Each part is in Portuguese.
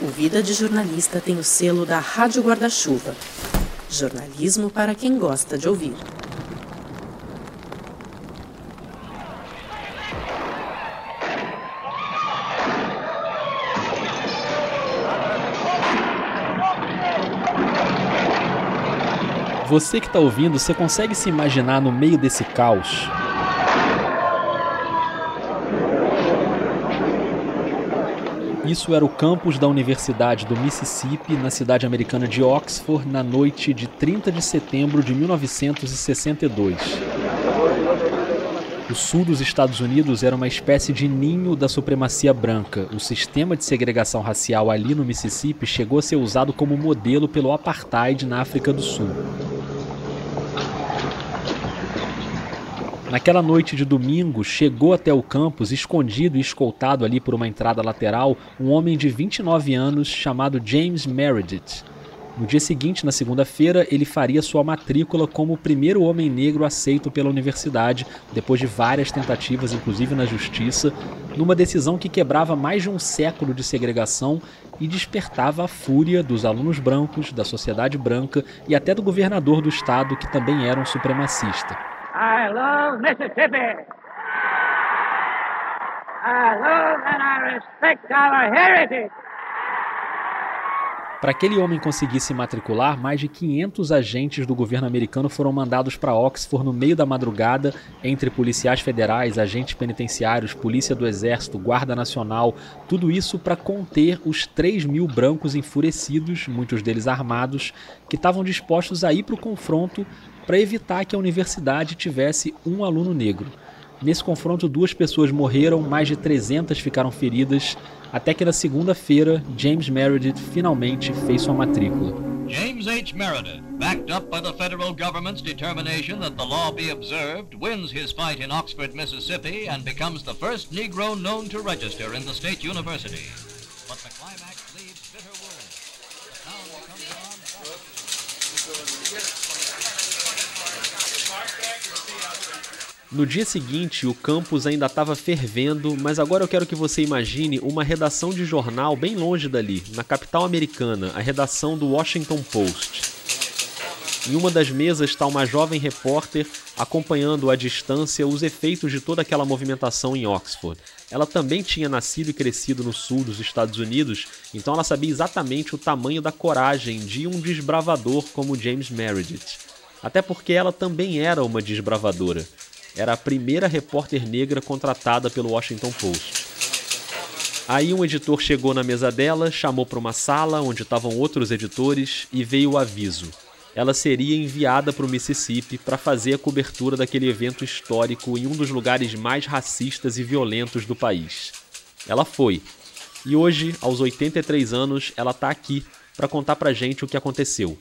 O Vida de Jornalista tem o selo da Rádio Guarda-Chuva. Jornalismo para quem gosta de ouvir. Você que está ouvindo, você consegue se imaginar no meio desse caos? Isso era o campus da Universidade do Mississippi, na cidade americana de Oxford, na noite de 30 de setembro de 1962. O sul dos Estados Unidos era uma espécie de ninho da supremacia branca. O sistema de segregação racial ali no Mississippi chegou a ser usado como modelo pelo apartheid na África do Sul. Naquela noite de domingo, chegou até o campus, escondido e escoltado ali por uma entrada lateral, um homem de 29 anos chamado James Meredith. No dia seguinte, na segunda-feira, ele faria sua matrícula como o primeiro homem negro aceito pela universidade, depois de várias tentativas, inclusive na justiça, numa decisão que quebrava mais de um século de segregação e despertava a fúria dos alunos brancos, da sociedade branca e até do governador do estado, que também era um supremacista. I love Mississippi. I love and I respect our heritage. Para aquele homem conseguir se matricular, mais de 500 agentes do governo americano foram mandados para Oxford no meio da madrugada, entre policiais federais, agentes penitenciários, polícia do exército, guarda nacional, tudo isso para conter os 3 mil brancos enfurecidos, muitos deles armados, que estavam dispostos a ir para o confronto para evitar que a universidade tivesse um aluno negro. Nesse confronto, duas pessoas morreram, mais de 300 ficaram feridas, até que na segunda-feira, James Meredith finalmente fez sua matrícula. James H. Meredith, backed up by the federal government's determination that the law be observed, wins his fight in Oxford, Mississippi, and becomes the first Negro known to register in the state university. But the climax leaves bitter wounds. The town becomes on. No dia seguinte, o campus ainda estava fervendo, mas agora eu quero que você imagine uma redação de jornal bem longe dali, na capital americana, a redação do Washington Post. Em uma das mesas está uma jovem repórter acompanhando à distância os efeitos de toda aquela movimentação em Oxford. Ela também tinha nascido e crescido no sul dos Estados Unidos, então ela sabia exatamente o tamanho da coragem de um desbravador como James Meredith. Até porque ela também era uma desbravadora era a primeira repórter negra contratada pelo Washington Post. Aí um editor chegou na mesa dela, chamou para uma sala onde estavam outros editores e veio o aviso. Ela seria enviada para o Mississippi para fazer a cobertura daquele evento histórico em um dos lugares mais racistas e violentos do país. Ela foi. E hoje, aos 83 anos, ela está aqui para contar para gente o que aconteceu.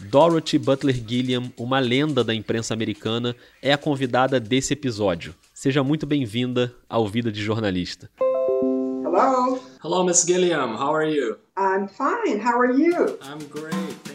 Dorothy Butler Gilliam, uma lenda da imprensa americana, é a convidada desse episódio. Seja muito bem-vinda ao Vida de Jornalista. Hello. Hello, Miss Gilliam. How are you? I'm fine. How are you? I'm great.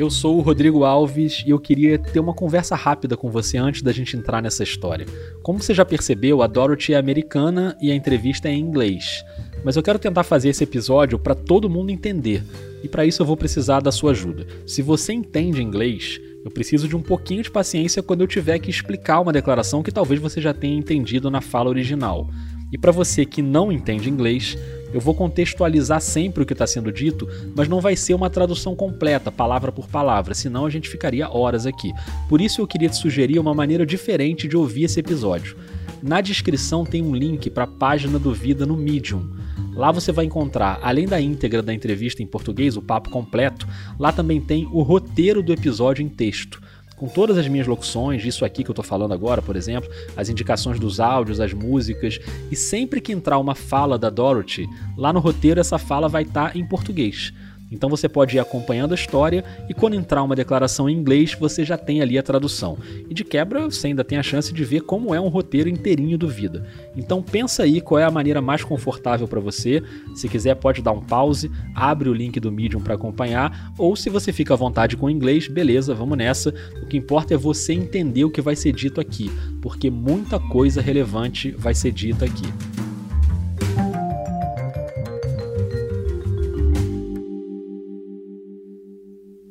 Eu sou o Rodrigo Alves e eu queria ter uma conversa rápida com você antes da gente entrar nessa história. Como você já percebeu, a Dorothy é americana e a entrevista é em inglês. Mas eu quero tentar fazer esse episódio para todo mundo entender. E para isso eu vou precisar da sua ajuda. Se você entende inglês, eu preciso de um pouquinho de paciência quando eu tiver que explicar uma declaração que talvez você já tenha entendido na fala original. E para você que não entende inglês, eu vou contextualizar sempre o que está sendo dito, mas não vai ser uma tradução completa, palavra por palavra, senão a gente ficaria horas aqui. Por isso eu queria te sugerir uma maneira diferente de ouvir esse episódio. Na descrição tem um link para a página do Vida no Medium. Lá você vai encontrar, além da íntegra da entrevista em português, o papo completo, lá também tem o roteiro do episódio em texto com todas as minhas locuções, isso aqui que eu tô falando agora, por exemplo, as indicações dos áudios, as músicas, e sempre que entrar uma fala da Dorothy, lá no roteiro essa fala vai estar tá em português. Então você pode ir acompanhando a história e quando entrar uma declaração em inglês, você já tem ali a tradução. E de quebra, você ainda tem a chance de ver como é um roteiro inteirinho do Vida. Então pensa aí qual é a maneira mais confortável para você. Se quiser pode dar um pause, abre o link do Medium para acompanhar, ou se você fica à vontade com o inglês, beleza, vamos nessa. O que importa é você entender o que vai ser dito aqui, porque muita coisa relevante vai ser dita aqui.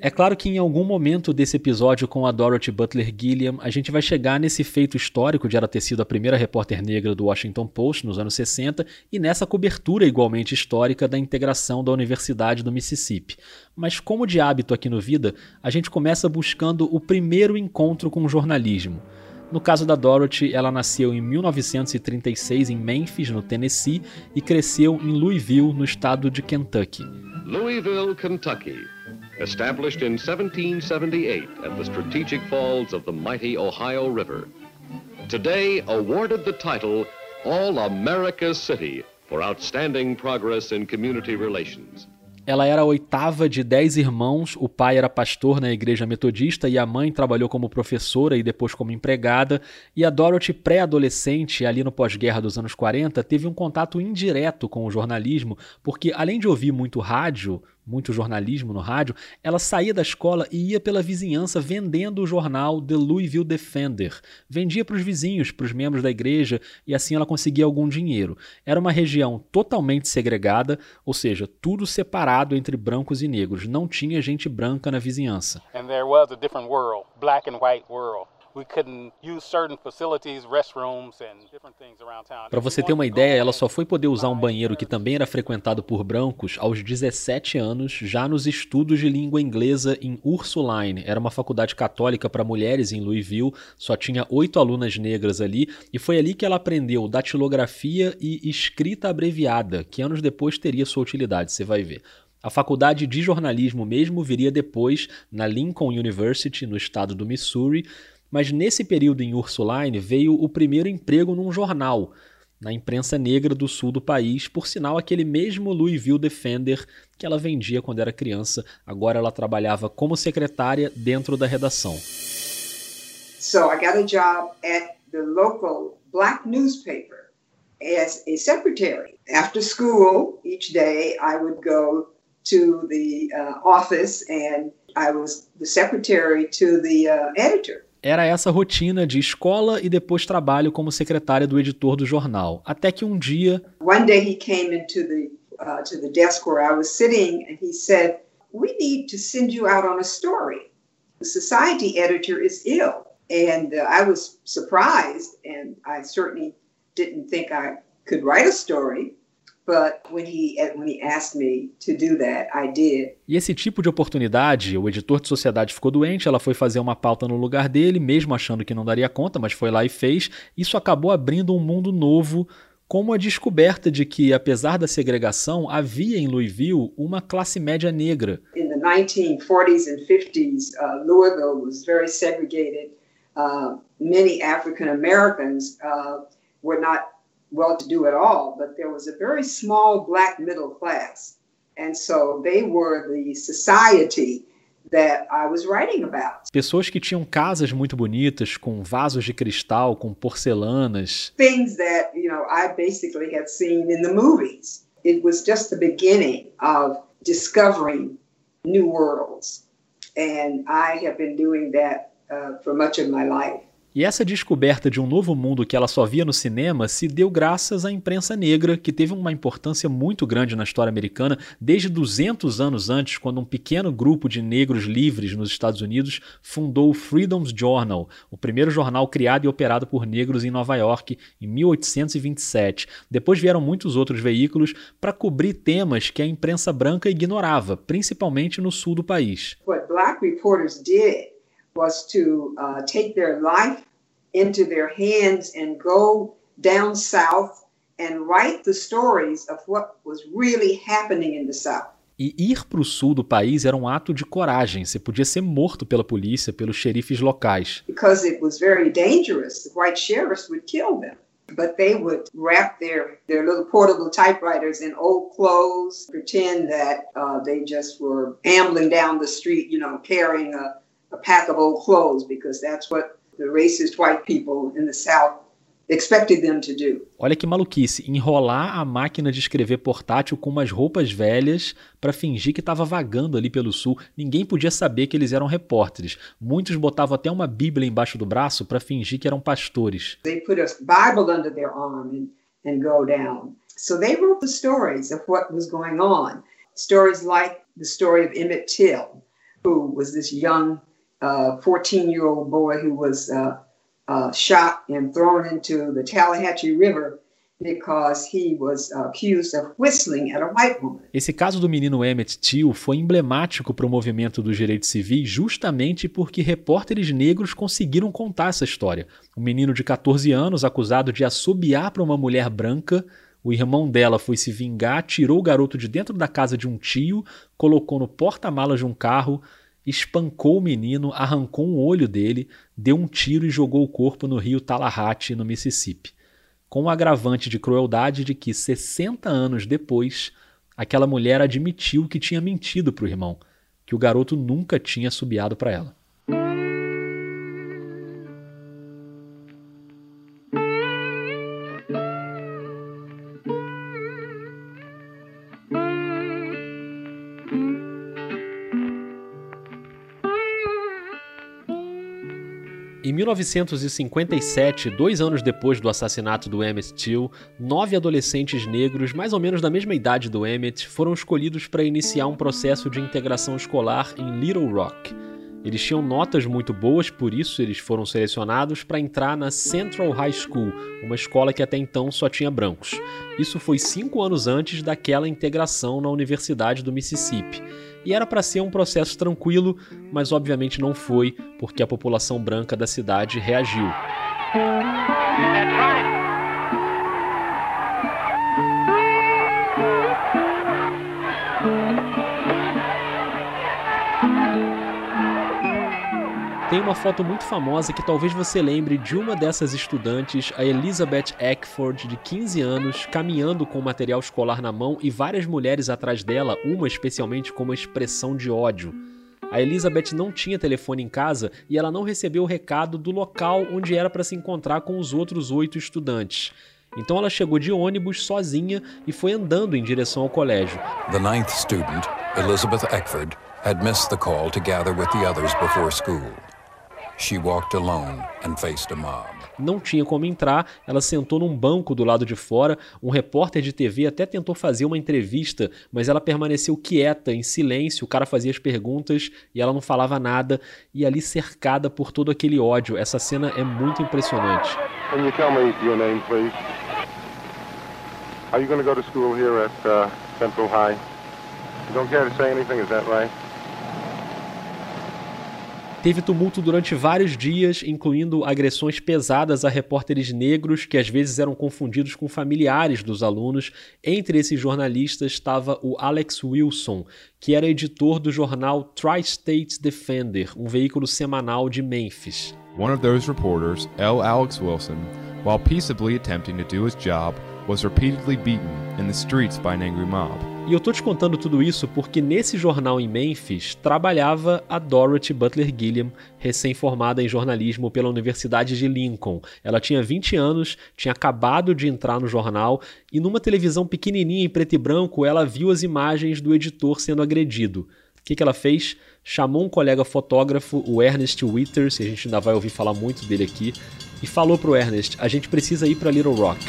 É claro que em algum momento desse episódio com a Dorothy Butler Gilliam, a gente vai chegar nesse feito histórico de ela ter sido a primeira repórter negra do Washington Post nos anos 60 e nessa cobertura igualmente histórica da integração da Universidade do Mississippi. Mas como de hábito aqui no Vida, a gente começa buscando o primeiro encontro com o jornalismo. No caso da Dorothy, ela nasceu em 1936 em Memphis, no Tennessee, e cresceu em Louisville, no estado de Kentucky. Louisville, Kentucky. Established in 1778 at the strategic falls of the mighty Ohio River. Today awarded the title All America's City for outstanding progress in community relations. Ela era a oitava de dez irmãos, o pai era pastor na igreja metodista e a mãe trabalhou como professora e depois como empregada. E a Dorothy, pré-adolescente, ali no pós-guerra dos anos 40, teve um contato indireto com o jornalismo, porque além de ouvir muito rádio, muito jornalismo no rádio, ela saía da escola e ia pela vizinhança vendendo o jornal The Louisville Defender. Vendia para os vizinhos, para os membros da igreja, e assim ela conseguia algum dinheiro. Era uma região totalmente segregada, ou seja, tudo separado entre brancos e negros. Não tinha gente branca na vizinhança. And there was a different world, black and white world. Para você ter uma ideia, ela só foi poder usar um banheiro que também era frequentado por brancos aos 17 anos, já nos estudos de língua inglesa em Ursuline. Era uma faculdade católica para mulheres em Louisville, só tinha oito alunas negras ali, e foi ali que ela aprendeu datilografia e escrita abreviada, que anos depois teria sua utilidade, você vai ver. A faculdade de jornalismo mesmo viria depois na Lincoln University, no estado do Missouri, mas nesse período em Ursuline veio o primeiro emprego num jornal, na imprensa negra do sul do país, por sinal aquele mesmo Louisville Defender que ela vendia quando era criança. Agora ela trabalhava como secretária dentro da redação. So I got a job at the local black newspaper as a secretary. After school, each day I would go to the uh, office and I was the secretary to the uh, editor. Era essa rotina de escola e depois trabalho como secretária do editor do jornal. Até que um dia. One day he came into the uh, to the desk where I was sitting and he said, "We need to send you out on a story. The society editor is ill." And uh, I was surprised, and I certainly didn't think I could write a story. E esse tipo de oportunidade, o editor de sociedade ficou doente, ela foi fazer uma pauta no lugar dele, mesmo achando que não daria conta, mas foi lá e fez. Isso acabou abrindo um mundo novo como a descoberta de que, apesar da segregação, havia em Louisville uma classe média negra. In the 1940s and 50s, uh, Louisville was very segregated. Uh, many African Americans uh, were not well to do at all, but there was a very small black middle class. And so they were the society that I was writing about. Pessoas que tinham casas muito bonitas, com vasos de cristal, com porcelanas. Things that, you know, I basically had seen in the movies. It was just the beginning of discovering new worlds. And I have been doing that uh, for much of my life. E essa descoberta de um novo mundo que ela só via no cinema se deu graças à imprensa negra, que teve uma importância muito grande na história americana desde 200 anos antes, quando um pequeno grupo de negros livres nos Estados Unidos fundou o Freedom's Journal, o primeiro jornal criado e operado por negros em Nova York em 1827. Depois vieram muitos outros veículos para cobrir temas que a imprensa branca ignorava, principalmente no sul do país. What black reporters did was to uh, take their life into their hands and go down south and write the stories of what was really happening in the south. E ir para o sul do país era um ato de coragem. Você podia ser morto pela polícia, pelos xerifes locais. Because it was very dangerous. The white sheriffs would kill them. But they would wrap their, their little portable typewriters in old clothes, pretend that uh, they just were ambling down the street, you know, carrying a, a pack of old clothes because that's what the racist white people in the South expected them to do. Olha que maluquice, enrolar a máquina de escrever portátil com umas roupas velhas para fingir que estava vagando ali pelo sul. Ninguém podia saber que eles eram repórteres. Muitos botavam até uma Bíblia embaixo do braço para fingir que eram pastores. They put a Bible under their arm and, and go down. So they wrote the stories of what was going on. Stories like the story of Emmett Till, who was this young 14-year-old uh, boy who was uh, uh, shot and thrown into the Tallahatchie River because he was accused of whistling at a white woman. Esse caso do menino Emmett Till foi emblemático para o movimento dos direitos civis justamente porque repórteres negros conseguiram contar essa história. Um menino de 14 anos acusado de assobiar para uma mulher branca o irmão dela foi se vingar, tirou o garoto de dentro da casa de um tio, colocou no porta-malas de um carro, espancou o menino, arrancou um olho dele, deu um tiro e jogou o corpo no rio Tallahatchie, no Mississippi. Com o agravante de crueldade de que, 60 anos depois, aquela mulher admitiu que tinha mentido para o irmão, que o garoto nunca tinha subiado para ela. Em 1957, dois anos depois do assassinato do Emmett Till, nove adolescentes negros, mais ou menos da mesma idade do Emmett, foram escolhidos para iniciar um processo de integração escolar em Little Rock. Eles tinham notas muito boas, por isso eles foram selecionados para entrar na Central High School, uma escola que até então só tinha brancos. Isso foi cinco anos antes daquela integração na Universidade do Mississippi e era para ser um processo tranquilo, mas obviamente não foi, porque a população branca da cidade reagiu. Tem uma foto muito famosa que talvez você lembre de uma dessas estudantes, a Elizabeth Eckford, de 15 anos, caminhando com material escolar na mão e várias mulheres atrás dela, uma especialmente com uma expressão de ódio. A Elizabeth não tinha telefone em casa e ela não recebeu o recado do local onde era para se encontrar com os outros oito estudantes. Então ela chegou de ônibus sozinha e foi andando em direção ao colégio. The ninth student, Elizabeth Eckford, had missed the call to gather with the others before school. She walked alone and faced a mob. Não tinha como entrar, ela sentou num banco do lado de fora. Um repórter de TV até tentou fazer uma entrevista, mas ela permaneceu quieta, em silêncio. O cara fazia as perguntas e ela não falava nada. E ali cercada por todo aquele ódio. Essa cena é muito impressionante. Can you tell me your name, please? Are you going to go to school here at uh, Central High? You don't care to say anything, is that right? Teve tumulto durante vários dias, incluindo agressões pesadas a repórteres negros que às vezes eram confundidos com familiares dos alunos. Entre esses jornalistas estava o Alex Wilson, que era editor do jornal Tri-States Defender, um veículo semanal de Memphis. One of those reporters, L. Alex Wilson, while peaceably attempting to do his job, was repeatedly beaten in the streets by an angry mob. E eu tô te contando tudo isso porque nesse jornal em Memphis trabalhava a Dorothy Butler Gilliam, recém-formada em jornalismo pela Universidade de Lincoln. Ela tinha 20 anos, tinha acabado de entrar no jornal e numa televisão pequenininha em preto e branco ela viu as imagens do editor sendo agredido. O que, que ela fez? Chamou um colega fotógrafo, o Ernest Withers, e a gente ainda vai ouvir falar muito dele aqui, e falou pro Ernest: a gente precisa ir para Little Rock.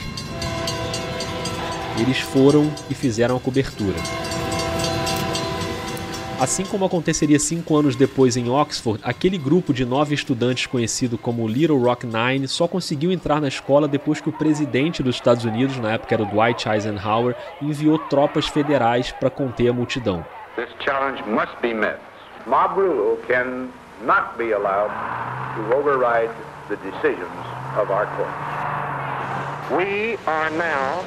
Eles foram e fizeram a cobertura. Assim como aconteceria cinco anos depois em Oxford, aquele grupo de nove estudantes conhecido como Little Rock Nine só conseguiu entrar na escola depois que o presidente dos Estados Unidos, na época era o Dwight Eisenhower, enviou tropas federais para conter a multidão. This challenge must be met. Mob rule can not be allowed to override the decisions of our courts. We are now.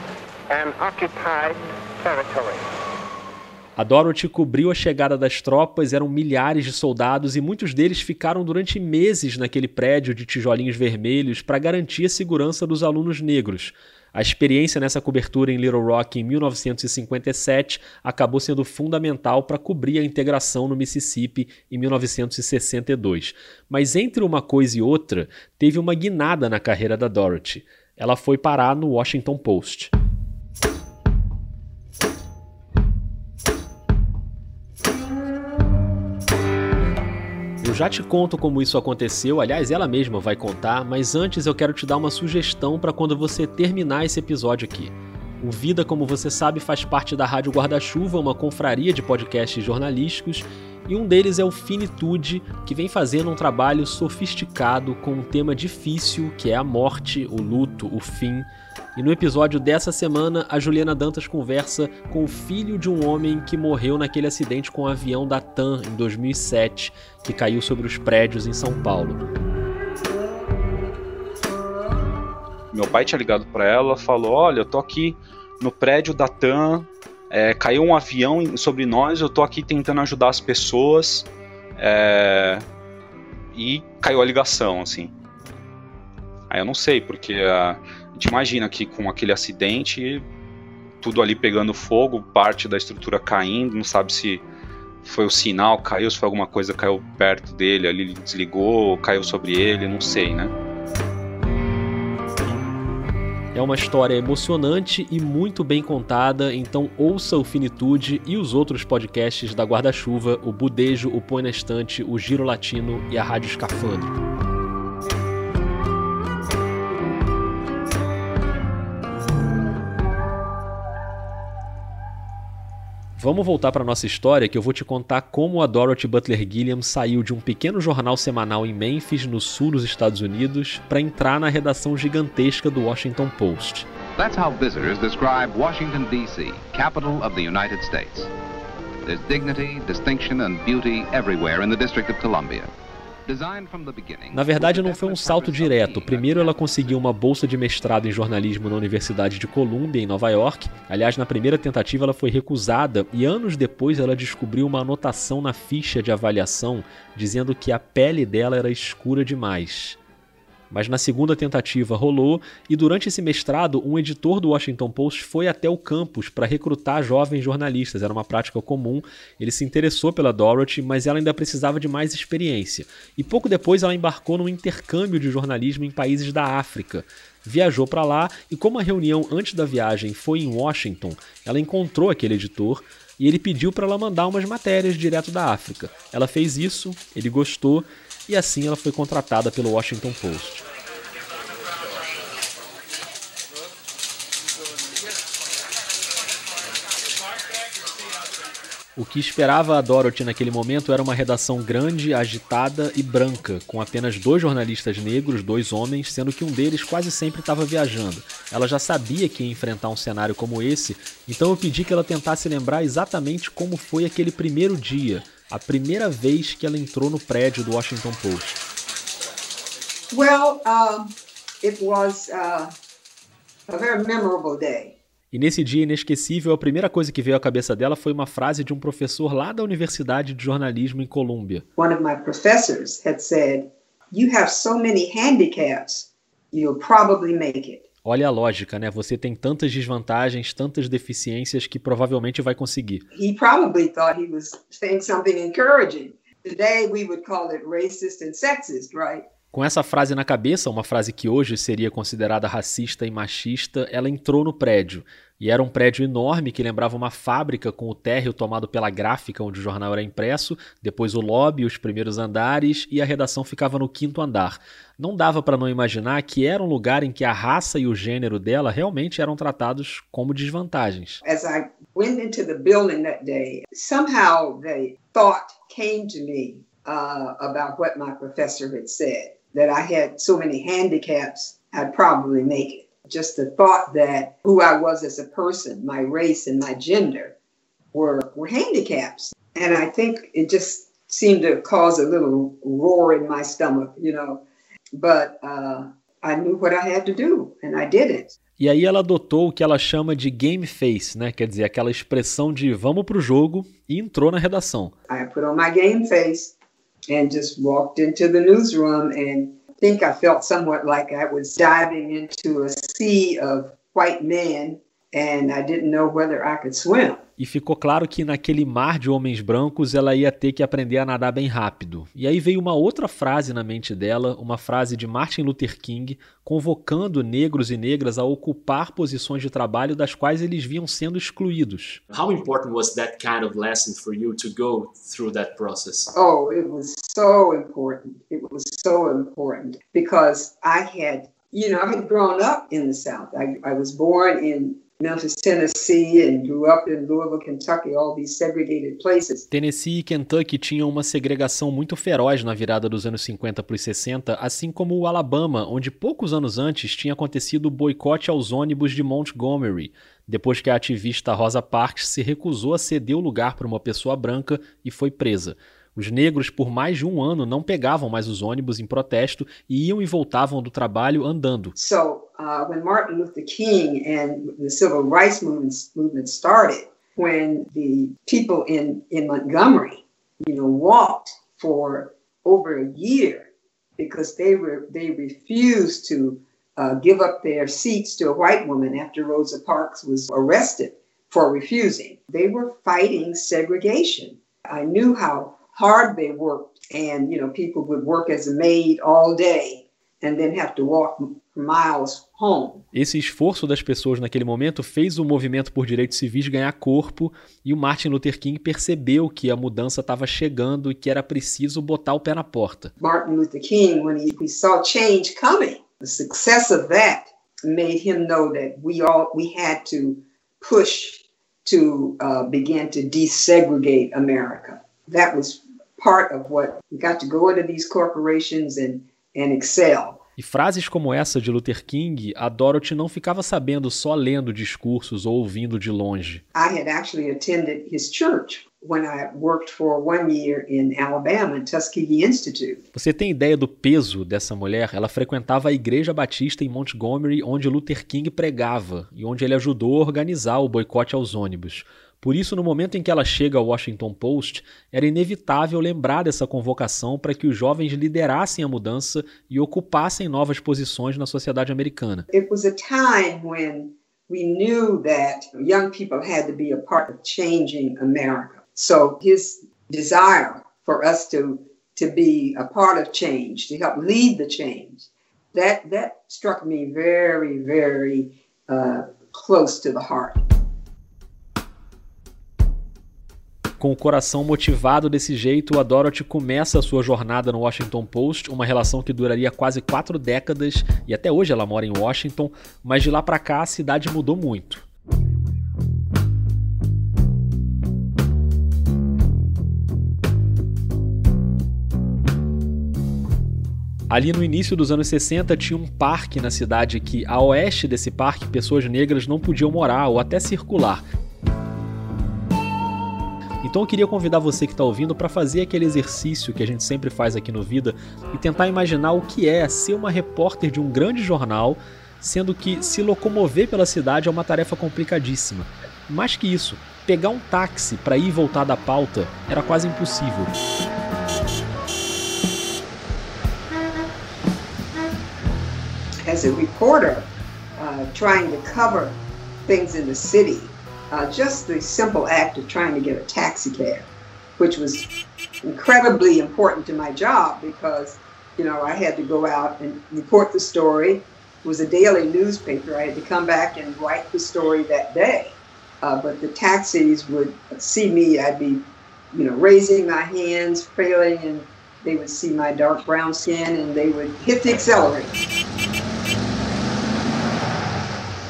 A Dorothy cobriu a chegada das tropas, eram milhares de soldados e muitos deles ficaram durante meses naquele prédio de tijolinhos vermelhos para garantir a segurança dos alunos negros. A experiência nessa cobertura em Little Rock em 1957 acabou sendo fundamental para cobrir a integração no Mississippi em 1962. Mas entre uma coisa e outra, teve uma guinada na carreira da Dorothy. Ela foi parar no Washington Post. Eu já te conto como isso aconteceu, aliás, ela mesma vai contar, mas antes eu quero te dar uma sugestão para quando você terminar esse episódio aqui. O Vida, como você sabe, faz parte da Rádio Guarda-Chuva, uma confraria de podcasts jornalísticos, e um deles é o Finitude, que vem fazendo um trabalho sofisticado com um tema difícil, que é a morte, o luto, o fim. E no episódio dessa semana, a Juliana Dantas conversa com o filho de um homem que morreu naquele acidente com o um avião da TAM em 2007, que caiu sobre os prédios em São Paulo. Meu pai tinha ligado para ela, falou: "Olha, eu tô aqui no prédio da TAM, é, caiu um avião sobre nós, eu tô aqui tentando ajudar as pessoas, é, e caiu a ligação, assim. Aí eu não sei, porque a gente imagina que com aquele acidente, tudo ali pegando fogo, parte da estrutura caindo, não sabe se foi o sinal, caiu, se foi alguma coisa caiu perto dele, ali desligou, caiu sobre ele, não sei, né? É uma história emocionante e muito bem contada, então ouça o Finitude e os outros podcasts da Guarda-Chuva, o Budejo, o Põe na Estante, o Giro Latino e a Rádio Escafandro. Vamos voltar para nossa história que eu vou te contar como a Dorothy Butler Gilliam saiu de um pequeno jornal semanal em Memphis, no sul dos Estados Unidos, para entrar na redação gigantesca do Washington Post. That's how visitors describe Washington D.C., capital of the United States. There's dignity, distinction and beauty everywhere in the District of Columbia. Na verdade, não foi um salto direto. Primeiro, ela conseguiu uma bolsa de mestrado em jornalismo na Universidade de Columbia, em Nova York. Aliás, na primeira tentativa, ela foi recusada e anos depois ela descobriu uma anotação na ficha de avaliação dizendo que a pele dela era escura demais. Mas na segunda tentativa rolou, e durante esse mestrado, um editor do Washington Post foi até o campus para recrutar jovens jornalistas. Era uma prática comum. Ele se interessou pela Dorothy, mas ela ainda precisava de mais experiência. E pouco depois ela embarcou num intercâmbio de jornalismo em países da África. Viajou para lá e, como a reunião antes da viagem foi em Washington, ela encontrou aquele editor e ele pediu para ela mandar umas matérias direto da África. Ela fez isso, ele gostou e assim ela foi contratada pelo Washington Post. O que esperava a Dorothy naquele momento era uma redação grande, agitada e branca, com apenas dois jornalistas negros, dois homens, sendo que um deles quase sempre estava viajando. Ela já sabia que ia enfrentar um cenário como esse, então eu pedi que ela tentasse lembrar exatamente como foi aquele primeiro dia, a primeira vez que ela entrou no prédio do Washington Post? Well, um, it was uh, a very memorable day. E nesse dia inesquecível, a primeira coisa que veio à cabeça dela foi uma frase de um professor lá da Universidade de Jornalismo em Colômbia. One of my professors had said, "You have so many handicaps, you'll probably make it." Olha a lógica, né? Você tem tantas desvantagens, tantas deficiências que provavelmente vai conseguir. He probably thought he was saying something encouraging. Today we would call it racist and sexist, right? Com essa frase na cabeça, uma frase que hoje seria considerada racista e machista, ela entrou no prédio. E era um prédio enorme que lembrava uma fábrica com o térreo tomado pela gráfica onde o jornal era impresso, depois o lobby, os primeiros andares e a redação ficava no quinto andar. Não dava para não imaginar que era um lugar em que a raça e o gênero dela realmente eram tratados como desvantagens. As I went into the building that day, somehow the thought came to me uh, about what my professor had said. that I had so many handicaps, I'd probably make it. Just the thought that who I was as a person, my race and my gender, were, were handicaps. And I think it just seemed to cause a little roar in my stomach, you know. But uh, I knew what I had to do, and I did it. E aí ela adotou o que ela chama de game face, né? Quer dizer, aquela expressão de vamos pro jogo e entrou na redação. I put on my game face and just walked into the newsroom and think I felt somewhat like I was diving into a sea of white men and I didn't know whether I could swim e ficou claro que naquele mar de homens brancos ela ia ter que aprender a nadar bem rápido. E aí veio uma outra frase na mente dela, uma frase de Martin Luther King, convocando negros e negras a ocupar posições de trabalho das quais eles vinham sendo excluídos. How important was that kind of lesson for you to go through that process? Oh, it was so important. It was so important because I had, you know, I had grown up in the South. I, I was born in Tennessee, e Kentucky tinham uma segregação muito feroz na virada dos anos 50 para os 60, assim como o Alabama, onde poucos anos antes tinha acontecido o boicote aos ônibus de Montgomery, depois que a ativista Rosa Parks se recusou a ceder o lugar para uma pessoa branca e foi presa. Os negros, por mais de um ano, não pegavam mais os ônibus em protesto e iam e voltavam do trabalho andando. So, uh, when Martin Luther King and the civil rights movement, movement started, when the people in, in Montgomery, you know, walked for over a year because they were they refused to uh, give up their seats to a white woman after Rosa Parks was arrested for refusing. They were fighting segregation. I knew how hard they worked. And, you know, people would work as a maid all day and then have to walk miles home. Esse esforço das pessoas naquele momento fez o movimento por direitos civis ganhar corpo e o Martin Luther King percebeu que a mudança estava chegando e que era preciso botar o pé na porta. Martin Luther King, when he, he saw change coming, the success of that made him know that we all we had to push to uh, begin to desegregate America. That was part of what we got to go into these corporations and, and excel. E frases como essa de Luther King, a Dorothy não ficava sabendo só lendo discursos ou ouvindo de longe. I had actually attended his church when I worked for one year in Alabama, Tuskegee Institute. Você tem ideia do peso dessa mulher? Ela frequentava a Igreja Batista em Montgomery, onde Luther King pregava e onde ele ajudou a organizar o boicote aos ônibus. Por isso, no momento em que ela chega ao Washington Post, era inevitável lembrar dessa convocação para que os jovens liderassem a mudança e ocupassem novas posições na sociedade americana. It was a time when we knew that young people had to be a part of changing America. So his desire for us to to be a part of change, to help lead the change, that that struck me very, very uh, close to the heart. Com o coração motivado desse jeito, a Dorothy começa a sua jornada no Washington Post, uma relação que duraria quase quatro décadas e até hoje ela mora em Washington, mas de lá para cá a cidade mudou muito. Ali no início dos anos 60 tinha um parque na cidade que, a oeste desse parque, pessoas negras não podiam morar ou até circular. Então eu queria convidar você que está ouvindo para fazer aquele exercício que a gente sempre faz aqui no Vida e tentar imaginar o que é ser uma repórter de um grande jornal, sendo que se locomover pela cidade é uma tarefa complicadíssima. Mais que isso, pegar um táxi para ir e voltar da pauta era quase impossível. As a reporter, uh, trying to cover things in the city, uh, just the simple act of trying to get a taxi cab, which was incredibly important to my job because, you know, I had to go out and report the story. It was a daily newspaper. I had to come back and write the story that day. Uh, but the taxis would see me. I'd be, you know, raising my hands, failing, and they would see my dark brown skin and they would hit the accelerator.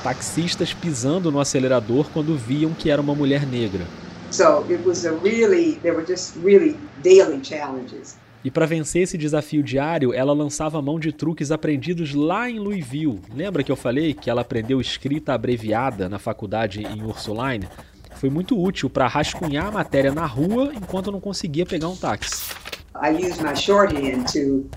Taxistas pisando no acelerador quando viam que era uma mulher negra. So it was a really, there were just really daily challenges. E para vencer esse desafio diário, ela lançava mão de truques aprendidos lá em Louisville. Lembra que eu falei que ela aprendeu escrita abreviada na faculdade em Ursuline? Foi muito útil para rascunhar a matéria na rua enquanto não conseguia pegar um táxi. I used my shorthand to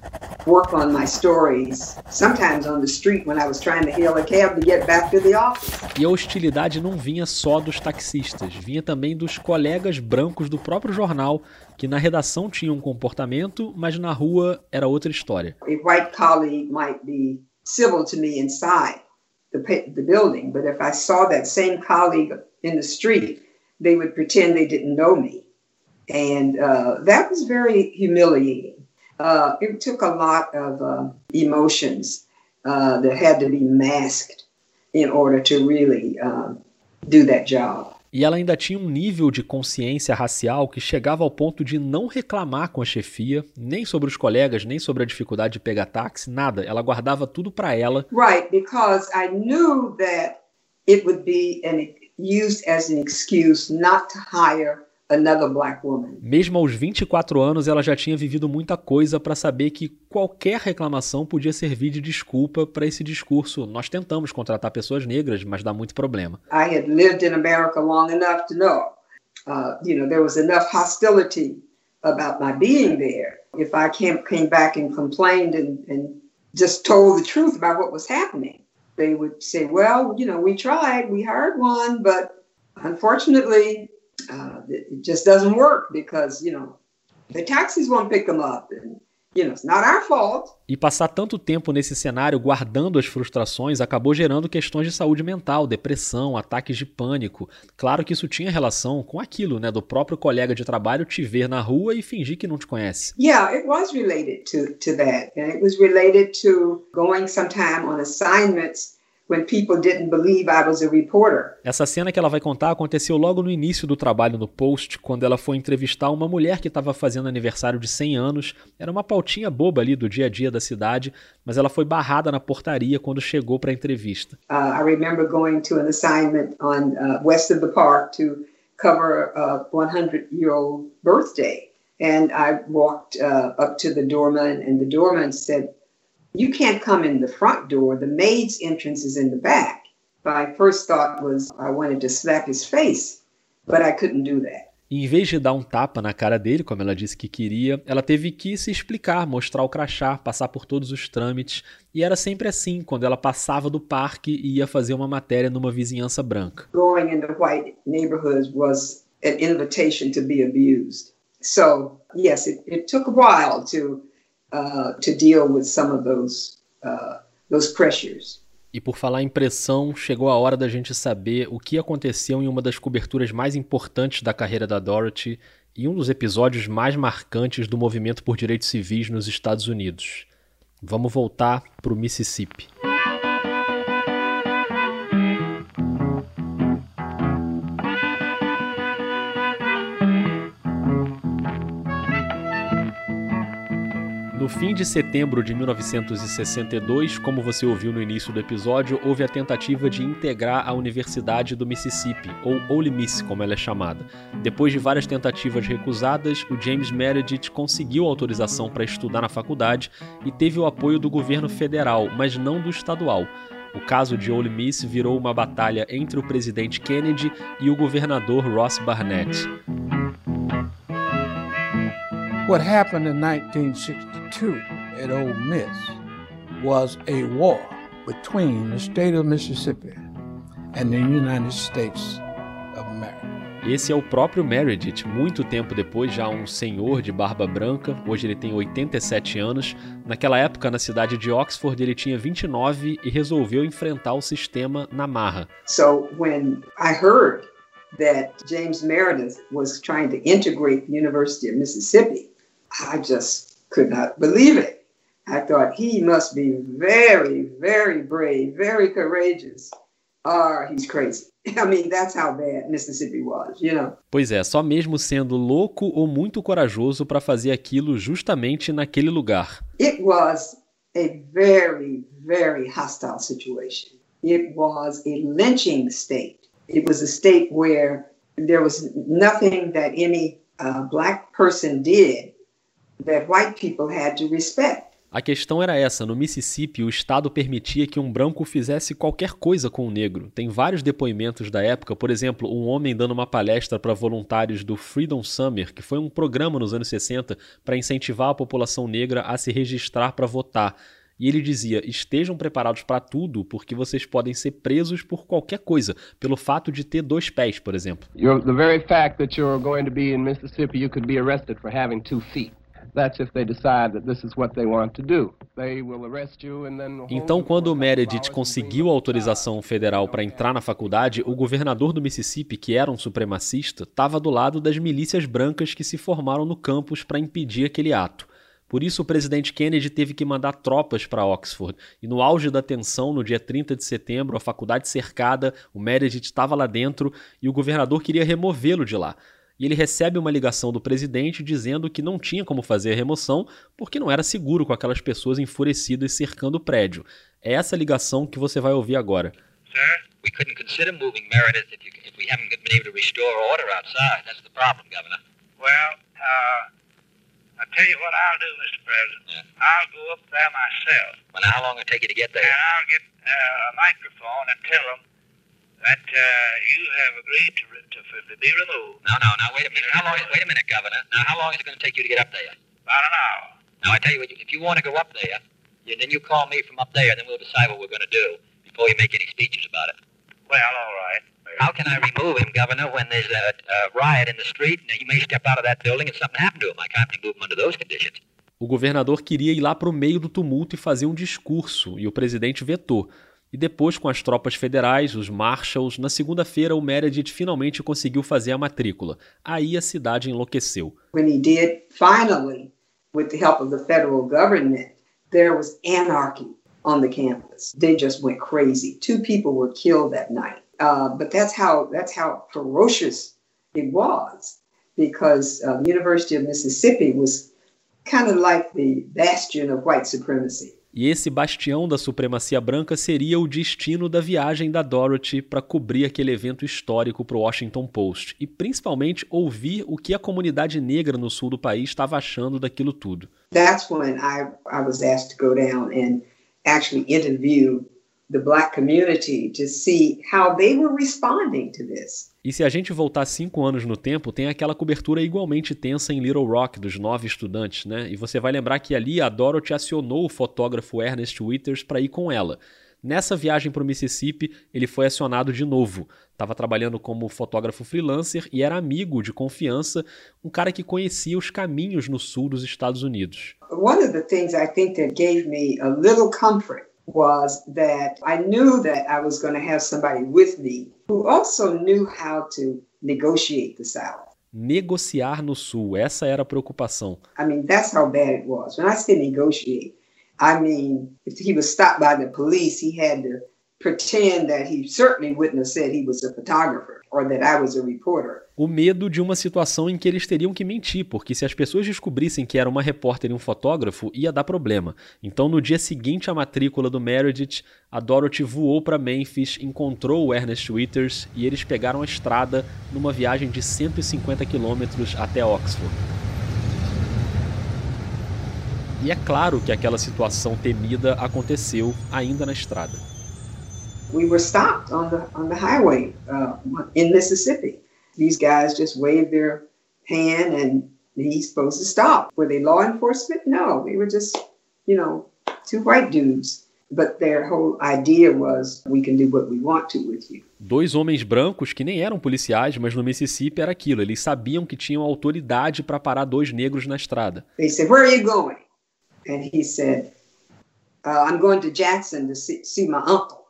work on my stories, sometimes on the street when I was trying to hail a cab to get back to the office. E a hostilidade não vinha só dos taxistas, vinha também dos colegas brancos do próprio jornal, que na redação tinham um comportamento, mas na rua era outra história. A white colleague might be civil to me inside the, the building, but if I saw that same colleague in the street, they would pretend they didn't know me. And uh, that was very humiliating. Uh, it took a lot of uh, emotions uh, that had to be masked in order to really do that job. E ela ainda tinha um nível de consciência racial que chegava ao ponto de não reclamar com a chefia, nem sobre os colegas, nem sobre a dificuldade de pegar táxi, nada. Ela guardava tudo para ela. Right, because I knew that it would be an, used as an excuse not to hire another black woman. Mesmo aos 24 anos, ela já tinha vivido muita coisa para saber que qualquer reclamação podia servir de desculpa para esse discurso. Nós tentamos contratar pessoas negras, mas dá muito problema. I had lived in America long enough to know, uh, you know, there was enough hostility about my being there. If I came, came back and complained and, and just told the truth about what was happening, they would say, well, you know, we tried, we hired one, but unfortunately, uh, it just doesn't work because, you know, the taxis won't pick them up and, you know, it's not our fault. E passar tanto tempo nesse cenário guardando as frustrações acabou gerando questões de saúde mental, depressão, ataques de pânico. Claro que isso tinha relação com aquilo, né, do próprio colega de trabalho te ver na rua e fingir que não te conhece. Yeah, it was related to to that. And it was related to going sometime on assignments when people didn't believe I was a reporter. Essa cena que ela vai contar aconteceu logo no início do trabalho no Post, quando ela foi entrevistar uma mulher que estava fazendo aniversário de 100 anos. Era uma pautinha boba ali do dia a dia da cidade, mas ela foi barrada na portaria quando chegou para a entrevista. Uh, I remember going to an assignment on uh, west of the park to cover a 100-year-old birthday. And I walked uh, up to the doorman, and the doorman said, you can't come in the front door. The maid's entrance is in the back. My first thought was I wanted to slap his face, but I couldn't do that. E em vez de dar um tapa na cara dele, como ela disse que queria, ela teve que se explicar, mostrar o crachá, passar por todos os trâmites. E era sempre assim, quando ela passava do parque e ia fazer uma matéria numa vizinhança branca. Going into white neighborhoods was an invitation to be abused. So, yes, it, it took a while to uh, to deal with some of those uh, those pressures. E por falar em pressão, chegou a hora da gente saber o que aconteceu em uma das coberturas mais importantes da carreira da Dorothy e um dos episódios mais marcantes do movimento por direitos civis nos Estados Unidos. Vamos voltar para o Mississippi. No fim de setembro de 1962, como você ouviu no início do episódio, houve a tentativa de integrar a Universidade do Mississippi, ou Ole Miss, como ela é chamada. Depois de várias tentativas recusadas, o James Meredith conseguiu autorização para estudar na faculdade e teve o apoio do governo federal, mas não do estadual. O caso de Ole Miss virou uma batalha entre o presidente Kennedy e o governador Ross Barnett. What happened in 1962 at Ole Miss was a war between the state of Mississippi and the United States of America. Esse é o próprio Meredith, muito tempo depois, já um senhor de barba branca. Hoje ele tem 87 anos. Naquela época, na cidade de Oxford, ele tinha 29 e resolveu enfrentar o sistema na marra. So when I heard that James Meredith was trying to integrate the University of Mississippi, I just could not believe it. I thought he must be very, very brave, very courageous, or he's crazy. I mean, that's how bad Mississippi was, you know. Pois é, só mesmo sendo louco ou muito corajoso para fazer aquilo justamente naquele lugar. It was a very, very hostile situation. It was a lynching state. It was a state where there was nothing that any uh, black person did that white people had to respect. A questão era essa: no Mississippi, o Estado permitia que um branco fizesse qualquer coisa com o um negro. Tem vários depoimentos da época, por exemplo, um homem dando uma palestra para voluntários do Freedom Summer, que foi um programa nos anos 60 para incentivar a população negra a se registrar para votar. E ele dizia: estejam preparados para tudo, porque vocês podem ser presos por qualquer coisa, pelo fato de ter dois pés, por exemplo. You're, the very fact that you're going to be in Mississippi, you could be arrested for having two feet. Então, quando Meredith conseguiu a autorização federal para entrar na faculdade, o governador do Mississippi, que era um supremacista, estava do lado das milícias brancas que se formaram no campus para impedir aquele ato. Por isso, o presidente Kennedy teve que mandar tropas para Oxford. E no auge da tensão, no dia 30 de setembro, a faculdade cercada, o Meredith estava lá dentro e o governador queria removê-lo de lá e ele recebe uma ligação do presidente dizendo que não tinha como fazer a remoção porque não era seguro com aquelas pessoas enfurecidas cercando o prédio. É essa ligação que você vai ouvir agora. Sir, we couldn't consider moving Meredith if, you, if we haven't been able to restore order outside. That's the problem, Governor. Well, uh, I'll tell you what I'll do, Mr. President. Yeah. I'll go up there myself. Well, how long will it take you to get there? And I'll get uh, a microphone and tell them that uh, you have agreed to, to, to be removed. No, no, now wait a minute. How long? Wait a minute, Governor. Now, how long is it going to take you to get up there? About an hour. Now, I tell you what. If you want to go up there, you, then you call me from up there, and then we'll decide what we're going to do before you make any speeches about it. Well, all right. How can I remove him, Governor, when there's a, a riot in the street and he may step out of that building and something happen to him? I can't remove him under those conditions. O governador queria ir lá para o meio do tumulto e fazer um discurso, e o presidente vetou. E depois, com as tropas federais, os Marshalls, na segunda-feira o Meredith finalmente conseguiu fazer a matrícula. Aí a cidade enlouqueceu. When he did, finally, with the help of the federal government, there was anarchy on the campus. They just went crazy. Two people were killed that night. Uh, but that's how that's how ferocious it was, because uh, the University of Mississippi was kind of like the bastion of white supremacy. E esse bastião da supremacia branca seria o destino da viagem da Dorothy para cobrir aquele evento histórico para o Washington Post e principalmente ouvir o que a comunidade negra no sul do país estava achando daquilo tudo. That's when I, I was asked to go down and actually interview the black community to see how they were responding to this. E se a gente voltar cinco anos no tempo, tem aquela cobertura igualmente tensa em Little Rock dos nove estudantes, né? E você vai lembrar que ali a Dorothy acionou o fotógrafo Ernest Withers para ir com ela. Nessa viagem para o Mississippi, ele foi acionado de novo. Estava trabalhando como fotógrafo freelancer e era amigo de confiança, um cara que conhecia os caminhos no sul dos Estados Unidos. One of the things I think that gave me a little comfort was that I knew that I was going to have somebody with me who also knew how to negotiate the South. Negociar no Sul, essa era a preocupação. I mean, that's how bad it was. When I say negotiate, I mean, if he was stopped by the police, he had to pretend that he certainly wouldn't have said he was a photographer or that I was a reporter. O medo de uma situação em que eles teriam que mentir, porque se as pessoas descobrissem que era uma repórter e um fotógrafo, ia dar problema. Então, no dia seguinte à matrícula do Meredith, a Dorothy voou para Memphis, encontrou o Ernest Withers e eles pegaram a estrada numa viagem de 150 quilômetros até Oxford. E é claro que aquela situação temida aconteceu ainda na estrada. We were stopped on the on the highway uh, in Mississippi. These guys just waved their hand and he's supposed to stop. Were they law enforcement? No, they were just, you know, two white dudes. But their whole idea was we can do what we want to with you. Dois homens brancos que nem eram policiais, mas no Mississippi era aquilo. Eles sabiam que tinham autoridade para parar dois negros na estrada. They said, "Where are you going?" And he said, uh, "I'm going to Jackson to see, see my uncle."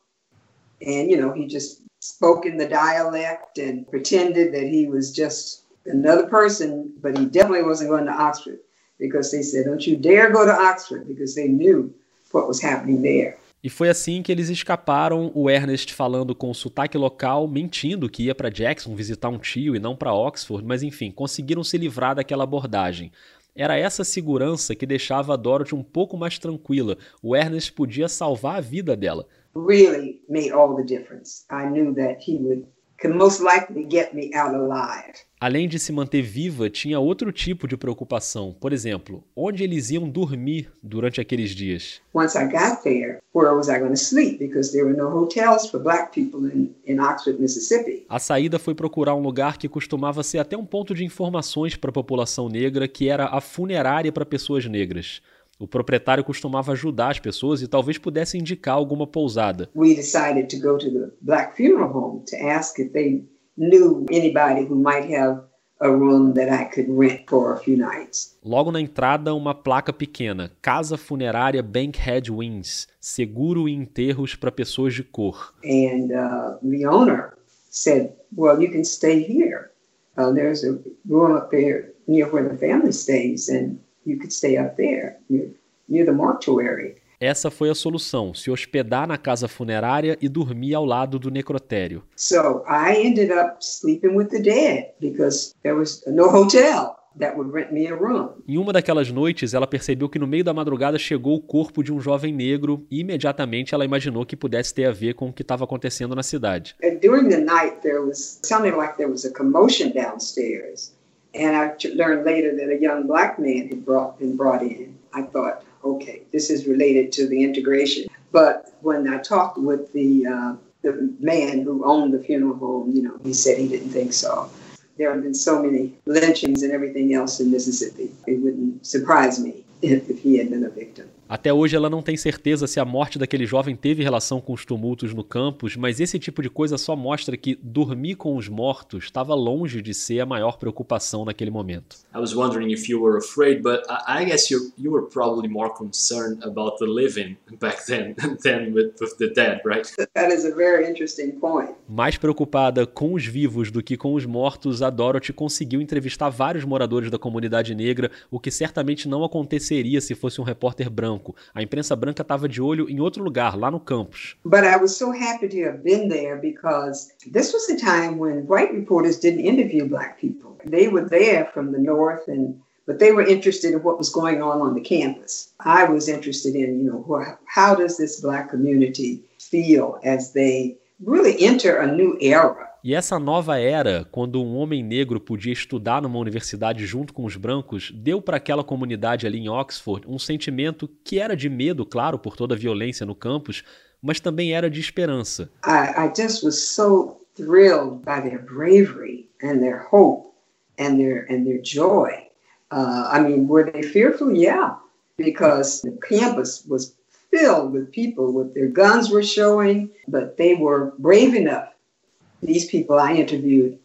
And, you know, he just spoke in the dialect and pretended that he was just another person, but he definitely wasn't going to Oxford because they said, don't you dare go to Oxford because they knew what was happening there. E foi assim que eles escaparam, o Ernest falando com sotaque local, mentindo que ia para Jackson visitar um tio e não para Oxford, mas enfim, conseguiram se livrar daquela abordagem. Era essa segurança que deixava a Dorothy um pouco mais tranquila. O Ernest podia salvar a vida dela. Really made all the difference. I knew that he would could most likely get me out alive. Além de se manter viva, tinha outro tipo de preocupação. Por exemplo, onde eles iam dormir durante aqueles dias. Once I got there, where was I going to sleep? Because there were no hotels for black people in, in Oxford, Mississippi. A saída foi procurar um lugar que costumava ser até um ponto de informações para a população negra, que era a funerária para pessoas negras. O proprietário costumava ajudar as pessoas e talvez pudesse indicar alguma pousada. We decided to go to the black funeral home to ask if they knew anybody who might have a room that I could rent for a few nights. Logo na entrada, uma placa pequena: Casa Funerária Bankhead Wings, seguro e enterros para pessoas de cor. And uh, the owner said, "Well, you can stay here. Uh, there's a room up there near where the family stays, and you could stay up there near, near the mortuary." Essa foi a solução: se hospedar na casa funerária e dormir ao lado do necrotério. So I ended up sleeping with the dead because there was no hotel that would rent me a room. Em uma daquelas noites, ela percebeu que no meio da madrugada chegou o corpo de um jovem negro e imediatamente ela imaginou que pudesse ter a ver com o que estava acontecendo na cidade. And during the night, there was sounded like there was a commotion downstairs, and I learned later that a young black man had brought, been brought in. I thought, okay, this is related to the integration. But when I talked with the uh, the man who owned the funeral home, you know, he said he didn't think so. There have been so many lynchings and everything else in Mississippi. It wouldn't surprise me if, if he had been a victim. Até hoje ela não tem certeza se a morte daquele jovem teve relação com os tumultos no campus, mas esse tipo de coisa só mostra que dormir com os mortos estava longe de ser a maior preocupação naquele momento. I was wondering if you were afraid, but I, guess you you were probably more concerned about the living back then than with, with the dead, right? That is a very interesting point. Mais preocupada com os vivos do que com os mortos, a Dorothy conseguiu entrevistar vários moradores da comunidade negra, o que certamente não aconteceria se fosse um repórter branco A imprensa branca estava de olho em outro lugar, lá no campus. But I was so happy to have been there because this was the time when white reporters didn't interview black people. They were there from the north and but they were interested in what was going on on the campus. I was interested in, you know, how does this black community feel as they really enter a new era e essa nova era, quando um homem negro podia estudar numa universidade junto com os brancos, deu para aquela comunidade ali em Oxford um sentimento que era de medo, claro, por toda a violência no campus, mas também era de esperança. I, I just was so thrilled by their bravery and their hope and their and their joy. Uh, I mean, were they fearful? Yeah, because the campus was filled with people with their guns were showing, but they were brave enough these people I interviewed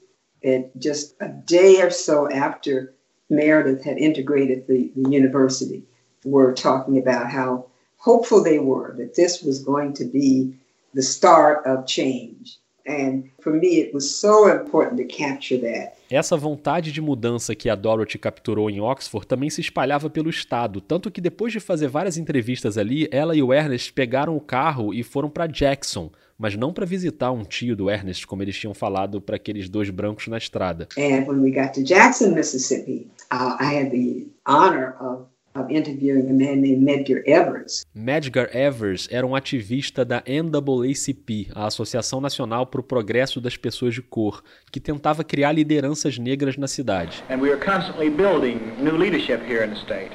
just a day or so after Meredith had integrated the, the university were talking about how hopeful they were that this was going to be the start of change. And for me, it was so important to capture that. Essa vontade de mudança que a Dorothy capturou em Oxford também se espalhava pelo estado, tanto que depois de fazer várias entrevistas ali, ela e o Ernest pegaram o carro e foram para Jackson, mas não para visitar um tio do Ernest, como eles tinham falado para aqueles dois brancos na estrada. And when we got to Jackson, Mississippi, uh, I had the honor of of interviewing a man named Medgar Evers. Medgar Evers era um ativista da NAACP, a Associação Nacional para o Progresso das Pessoas de Cor, que tentava criar lideranças negras na cidade. And we are constantly building new leadership here in the state.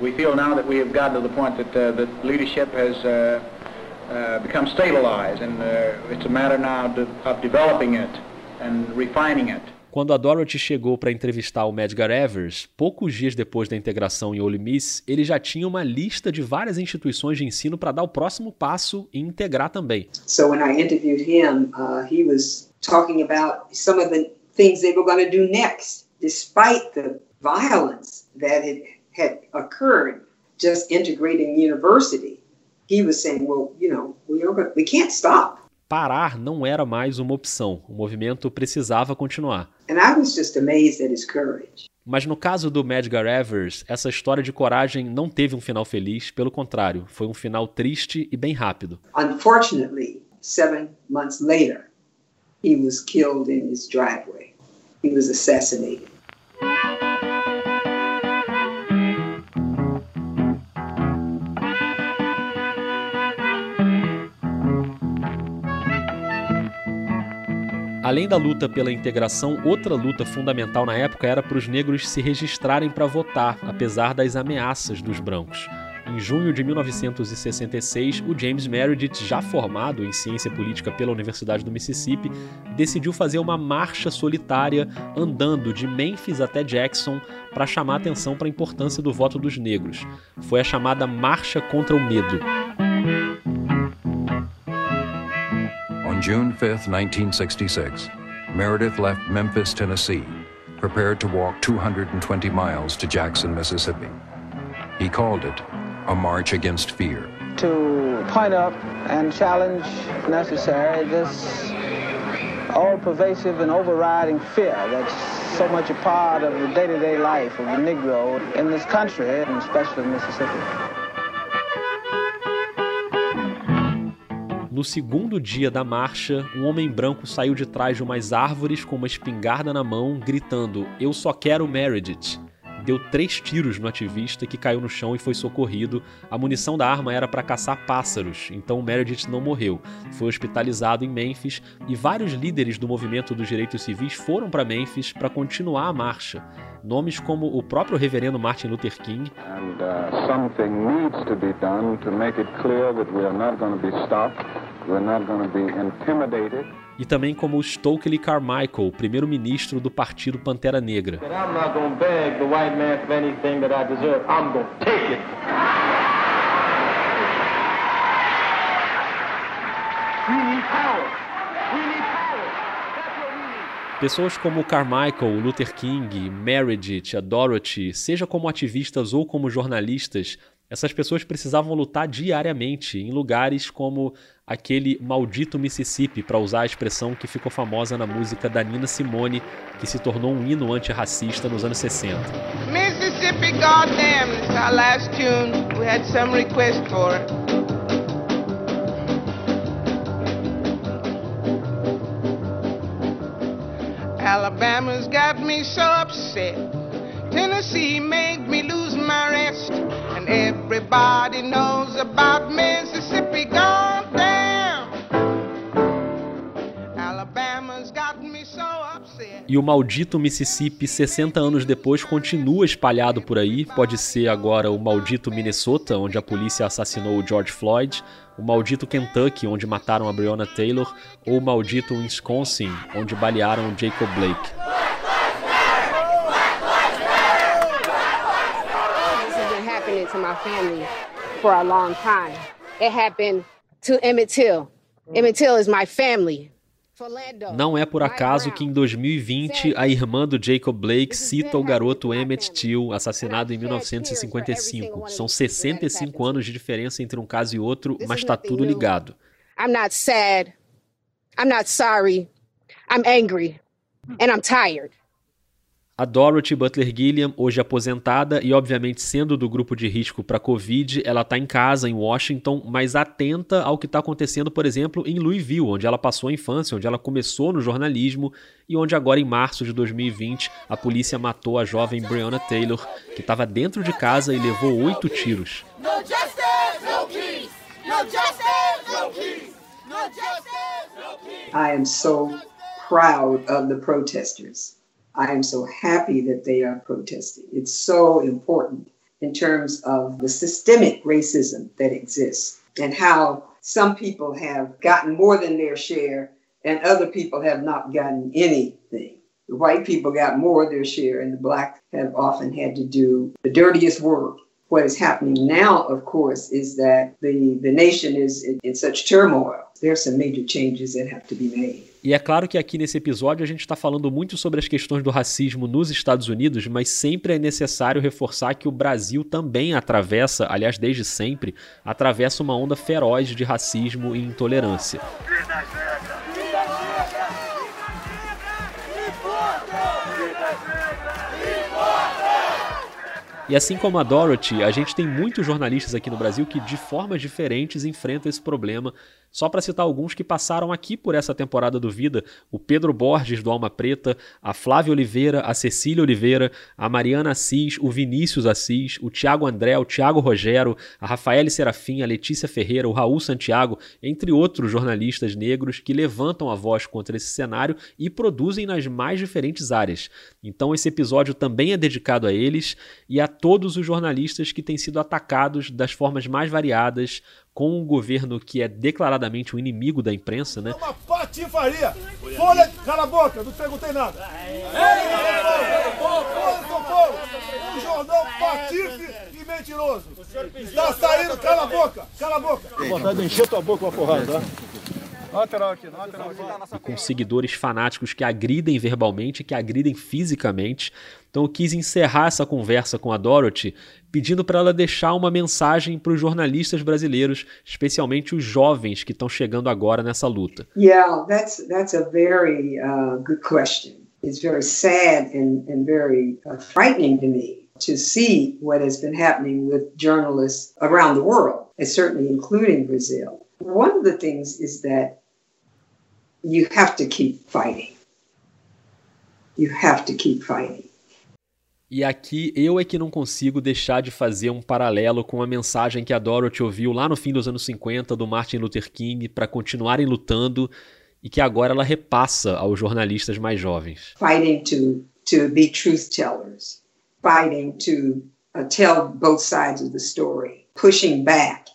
We feel now that we have gotten to the point that uh, that leadership has uh, uh, become stabilized, and uh, it's a matter now of developing it and refining it. Quando a Dorothy chegou para entrevistar o Medgar Evers, poucos dias depois da integração em Ole Miss, ele já tinha uma lista de várias instituições de ensino para dar o próximo passo e integrar também. So when I interviewed him, uh, he was talking about some of the things they were going to do next, despite the violence that had, had occurred just integrating the university. He was saying, well, you know, we, are, we can't stop parar não era mais uma opção. O movimento precisava continuar. Mas no caso do Medgar Evers, essa história de coragem não teve um final feliz, pelo contrário, foi um final triste e bem rápido. Unfortunately, seven months later, he was killed in his driveway. He was assassinated. Além da luta pela integração, outra luta fundamental na época era para os negros se registrarem para votar, apesar das ameaças dos brancos. Em junho de 1966, o James Meredith, já formado em ciência política pela Universidade do Mississippi, decidiu fazer uma marcha solitária andando de Memphis até Jackson para chamar atenção para a importância do voto dos negros. Foi a chamada Marcha contra o Medo. On June 5, 1966, Meredith left Memphis, Tennessee, prepared to walk 220 miles to Jackson, Mississippi. He called it a march against fear. To point up and challenge, necessary, this all pervasive and overriding fear that's so much a part of the day to day life of the Negro in this country, and especially Mississippi. No segundo dia da marcha, um homem branco saiu de trás de umas árvores com uma espingarda na mão, gritando: Eu só quero Meredith deu três tiros no ativista que caiu no chão e foi socorrido. A munição da arma era para caçar pássaros, então Meredith não morreu. Foi hospitalizado em Memphis e vários líderes do movimento dos direitos civis foram para Memphis para continuar a marcha. Nomes como o próprio reverendo Martin Luther King. And, uh, e também como Stokely Carmichael, primeiro-ministro do Partido Pantera Negra. Pessoas como Carmichael, Luther King, Meredith, a Dorothy, seja como ativistas ou como jornalistas, essas pessoas precisavam lutar diariamente em lugares como aquele maldito Mississippi, para usar a expressão que ficou famosa na música da Nina Simone, que se tornou um hino antirracista nos anos 60. Mississippi, goddamn, it's our last tune. We had some request for. Alabama's got me so upset. Tennessee made me lose my rest. And everybody knows about Mississippi. Alabama's got me so upset. E o maldito Mississippi, 60 anos depois, continua espalhado por aí. Pode ser agora o maldito Minnesota, onde a polícia assassinou o George Floyd, o maldito Kentucky, onde mataram a Breonna Taylor, ou o maldito Wisconsin, onde balearam o Jacob Blake. to my family for a long time. It happened to Emmett Till. Emmett Till is my family. Não é por acaso que em 2020 a irmã do Jacob Blake cita o garoto Emmett Till, assassinado em 1955. São 65 anos de diferença entre um caso e outro, mas está tudo ligado. I'm not sad. I'm not sorry. I'm angry. And I'm tired. A Dorothy Butler Gilliam, hoje aposentada e obviamente sendo do grupo de risco para Covid, ela está em casa em Washington, mas atenta ao que está acontecendo, por exemplo, em Louisville, onde ela passou a infância, onde ela começou no jornalismo e onde agora em março de 2020 a polícia matou a jovem Breonna Taylor, que estava dentro de casa e levou oito tiros. I am so proud of the protesters. I am so happy that they are protesting. It's so important in terms of the systemic racism that exists and how some people have gotten more than their share and other people have not gotten anything. The white people got more of their share, and the black have often had to do the dirtiest work. What is happening now, of course, is that the, the nation is in, in such turmoil. There are some major changes that have to be made. E é claro que aqui nesse episódio a gente está falando muito sobre as questões do racismo nos Estados Unidos, mas sempre é necessário reforçar que o Brasil também atravessa, aliás, desde sempre, atravessa uma onda feroz de racismo e intolerância. E assim como a Dorothy, a gente tem muitos jornalistas aqui no Brasil que, de formas diferentes, enfrentam esse problema Só para citar alguns que passaram aqui por essa temporada do Vida: o Pedro Borges, do Alma Preta, a Flávia Oliveira, a Cecília Oliveira, a Mariana Assis, o Vinícius Assis, o Tiago André, o Tiago Rogero, a Rafaele Serafim, a Letícia Ferreira, o Raul Santiago, entre outros jornalistas negros que levantam a voz contra esse cenário e produzem nas mais diferentes áreas. Então, esse episódio também é dedicado a eles e a todos os jornalistas que têm sido atacados das formas mais variadas com um governo que é declaradamente um inimigo da imprensa, né? É uma patifaria! Folha, cala a boca, não perguntei nada! Folha São Paulo! Um jornal patife e mentiroso! Está saindo, cala a boca! Cala a boca! Vou vontade de encher tua boca com uma porrada, tá? Lateral aqui, lateral aqui. E com seguidores fanáticos que agridem verbalmente, que agridem fisicamente. Então eu quis encerrar essa conversa com a Dorothy pedindo para ela deixar uma mensagem para os jornalistas brasileiros, especialmente os jovens que estão chegando agora nessa luta. Yeah, that's that's a very uh, good question. It's very sad and, and very uh, frightening to me to see what has been happening with journalists around the world, and certainly including Brazil. One of the things is that you have to keep fighting. You have to keep fighting. E aqui eu é que não consigo deixar de fazer um paralelo com a mensagem que a Dorothy ouviu lá no fim dos anos 50 do Martin Luther King para continuarem lutando e que agora ela repassa aos jornalistas mais jovens. Fighting to to be truth tellers, fighting to uh, tell both sides of the story, pushing back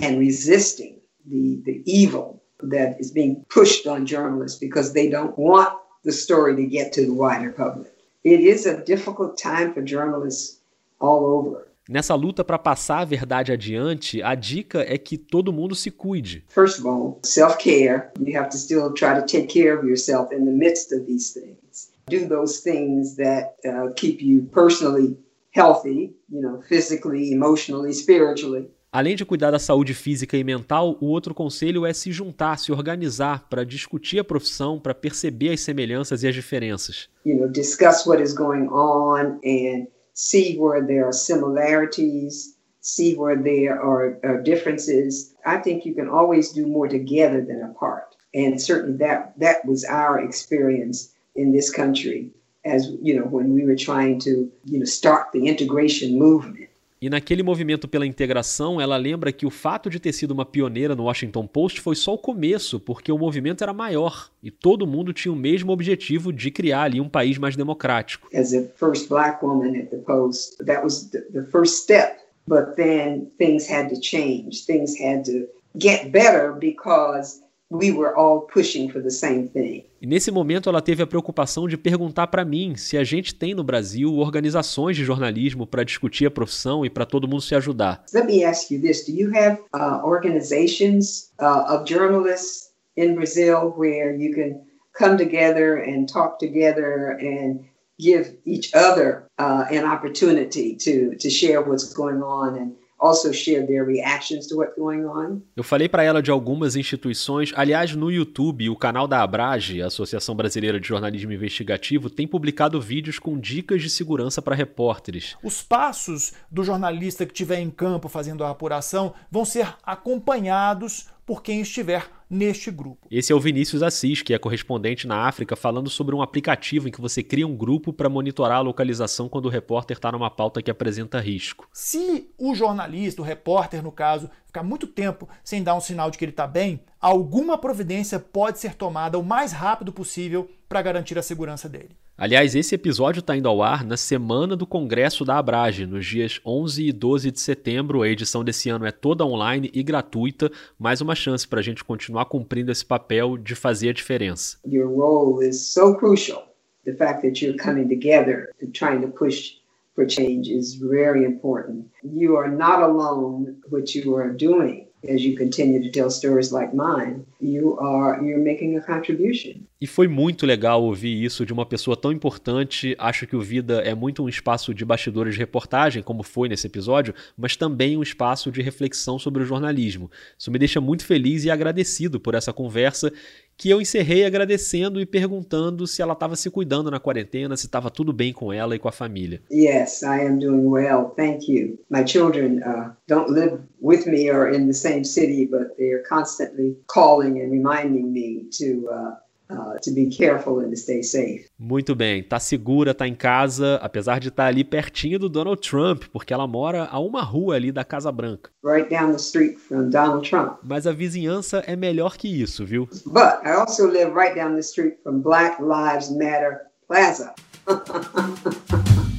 and resisting the the evil that is being pushed on journalists because they don't want the story to get to the wider public. It is a difficult time for journalists all over. Nessa luta para passar a verdade adiante, a dica é que todo mundo se cuide. First of all, self-care. You have to still try to take care of yourself in the midst of these things. Do those things that uh, keep you personally healthy, you know, physically, emotionally, spiritually. Além de cuidar da saúde física e mental, o outro conselho é se juntar, se organizar para discutir a profissão, para perceber as semelhanças e as diferenças. You know, discuss what is going on and see where there are similarities, see where there are, are differences. I think you can always do more together than apart. And certainly that that was our experience in this country as you know when we were trying to, you know, start the integration movement. E naquele movimento pela integração, ela lembra que o fato de ter sido uma pioneira no Washington Post foi só o começo, porque o movimento era maior e todo mundo tinha o mesmo objetivo de criar ali um país mais democrático. As a first black woman at the Post, that was the first step. But then things had to change. Things had to get better because we were all pushing for the same thing. E nesse momento ela teve a preocupação de perguntar para mim se a gente tem no Brasil organizações de jornalismo para discutir a profissão e para todo mundo se ajudar. Let me ask you this: Do you have uh, organizations uh, of journalists in Brazil where you can come together and talk together and give each other uh, an opportunity to to share what's going on and also share their reactions to what's going on. Eu falei para ela de algumas instituições, aliás, no YouTube, o canal da Abrage, a Associação Brasileira de Jornalismo Investigativo, tem publicado vídeos com dicas de segurança para repórteres. Os passos do jornalista que estiver em campo fazendo a apuração vão ser acompanhados por quem estiver neste grupo. Esse é o Vinícius Assis, que é correspondente na África, falando sobre um aplicativo em que você cria um grupo para monitorar a localização quando o repórter está numa pauta que apresenta risco. Se o jornalista, o repórter no caso, ficar muito tempo sem dar um sinal de que ele está bem, alguma providência pode ser tomada o mais rápido possível para garantir a segurança dele. Aliás, esse episódio está indo ao ar na semana do Congresso da Abrage, nos dias 11 e 12 de setembro. A edição desse ano é toda online e gratuita, mais uma chance para a gente continuar cumprindo esse papel de fazer a diferença. Your role is so crucial. The fact that you're coming together and trying to push for change is very important. You are not alone what you are doing as you continue to tell stories like mine, you are you're making a contribution. E foi muito legal ouvir isso de uma pessoa tão importante. Acho que o Vida é muito um espaço de bastidores de reportagem, como foi nesse episódio, mas também um espaço de reflexão sobre o jornalismo. Isso me deixa muito feliz e agradecido por essa conversa que eu encerrei agradecendo e perguntando se ela estava se cuidando na quarentena, se estava tudo bem com ela e com a família. Yes, I am doing well. Thank you. My children uh, don't live with me or in the same city, but they are constantly calling and reminding me to uh, Uh, to be careful and to stay safe. Muito bem, tá segura, tá em casa, apesar de estar tá ali pertinho do Donald Trump, porque ela mora a uma rua ali da Casa Branca. Right down the street from Donald Trump. Mas a vizinhança é melhor que isso, viu? But I also live right down the street from Black Lives Matter Plaza.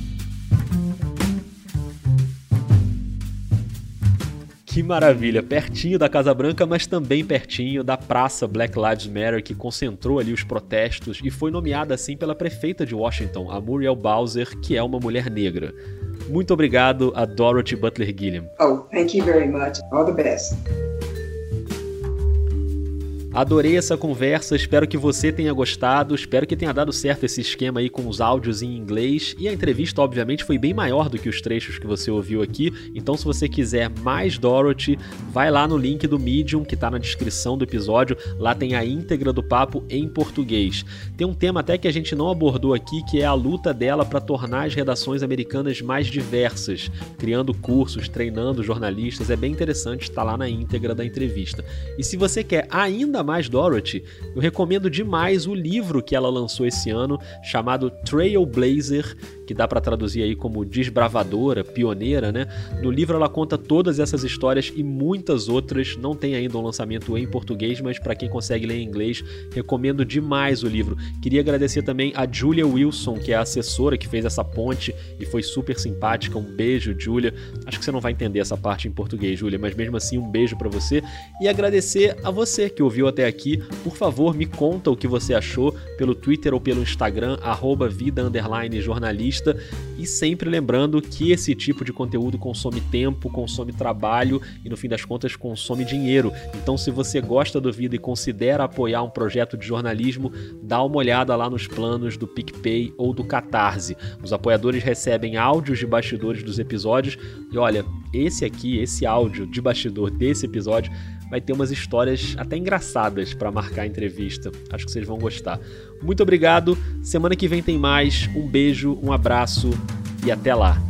Que maravilha! Pertinho da Casa Branca, mas também pertinho da Praça Black Lives Matter, que concentrou ali os protestos e foi nomeada assim pela prefeita de Washington, a Muriel Bowser, que é uma mulher negra. Muito obrigado a Dorothy Butler Gilliam. Oh, thank you very much. All the best. Adorei essa conversa, espero que você tenha gostado, espero que tenha dado certo esse esquema aí com os áudios em inglês. E a entrevista, obviamente, foi bem maior do que os trechos que você ouviu aqui. Então, se você quiser mais Dorothy, vai lá no link do Medium que está na descrição do episódio. Lá tem a íntegra do papo em português. Tem um tema até que a gente não abordou aqui, que é a luta dela para tornar as redações americanas mais diversas, criando cursos, treinando jornalistas. É bem interessante, está lá na íntegra da entrevista. E se você quer ainda mais Dorothy, eu recomendo demais o livro que ela lançou esse ano, chamado Trailblazer, que dá para traduzir aí como desbravadora, pioneira, né? No livro ela conta todas essas histórias e muitas outras. Não tem ainda um lançamento em português, mas para quem consegue ler em inglês, recomendo demais o livro. Queria agradecer também a Julia Wilson, que é a assessora que fez essa ponte e foi super simpática. Um beijo, Julia. Acho que você não vai entender essa parte em português, Julia, mas mesmo assim um beijo para você e agradecer a você que ouviu até aqui. Por favor, me conta o que você achou pelo Twitter ou pelo Instagram @vida_jornalista e sempre lembrando que esse tipo de conteúdo consome tempo, consome trabalho e no fim das contas consome dinheiro. Então, se você gosta do vídeo e considera apoiar um projeto de jornalismo, dá uma olhada lá nos planos do PicPay ou do Catarse. Os apoiadores recebem áudios de bastidores dos episódios e olha, esse aqui, esse áudio de bastidor desse episódio vai ter umas histórias até engraçadas para marcar a entrevista. Acho que vocês vão gostar. Muito obrigado. Semana que vem tem mais. Um beijo, um abraço e até lá.